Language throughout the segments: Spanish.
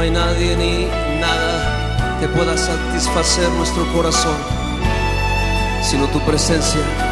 hay nadie ni nada que pueda satisfacer nuestro corazón, sino tu presencia.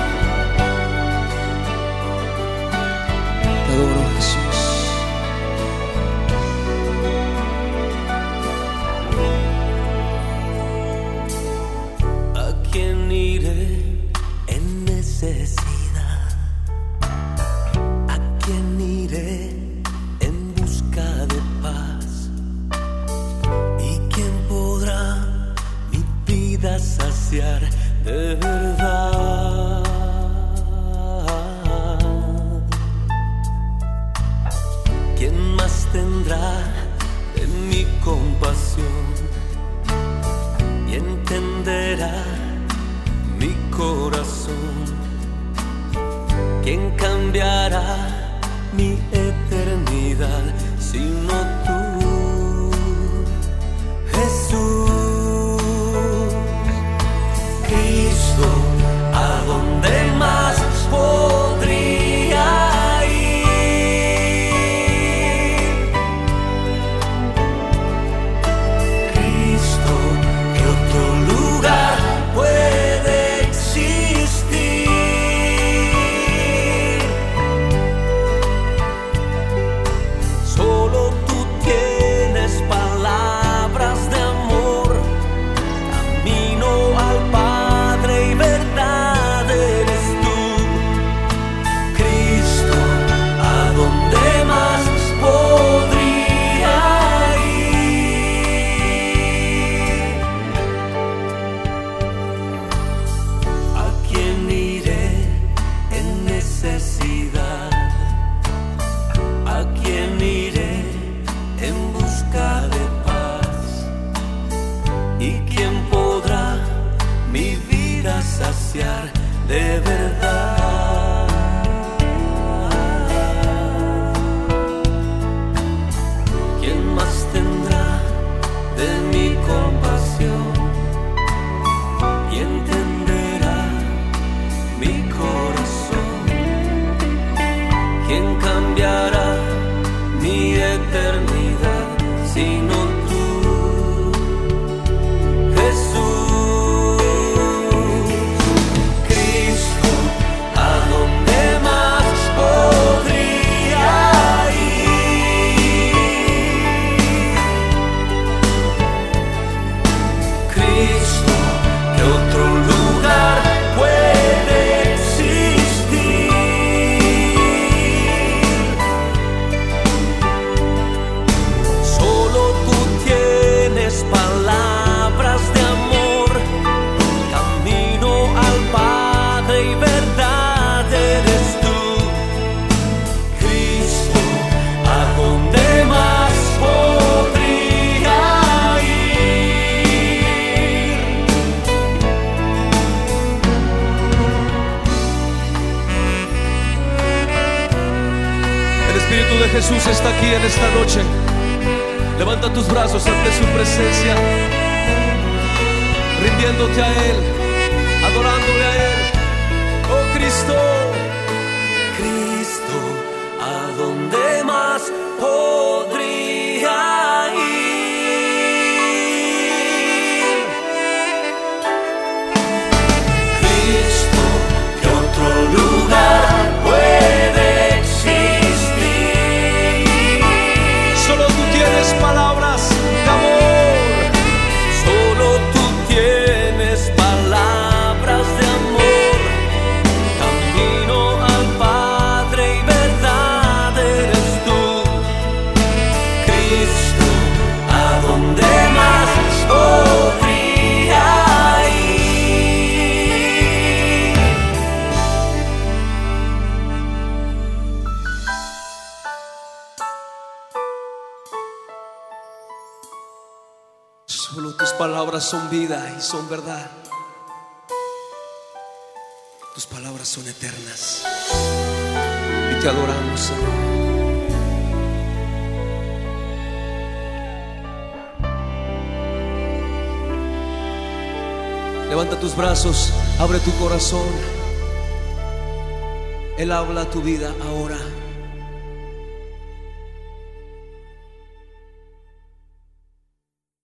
Saciar de verdad? ¿Quién más tendrá de mi compasión? y entenderá mi corazón. ¿Quién cambiará mi eternidad sino tú, de verdad? ¿Quién más tendrá de mi compasión Jesús está aquí en esta noche. Levanta tus brazos ante su presencia, rindiéndote a Él, adorándole a Él. Oh Cristo, Solo tus palabras son vida y son verdad. Tus palabras son eternas. Y te adoramos, Señor. Levanta tus brazos, abre tu corazón. Él habla tu vida ahora.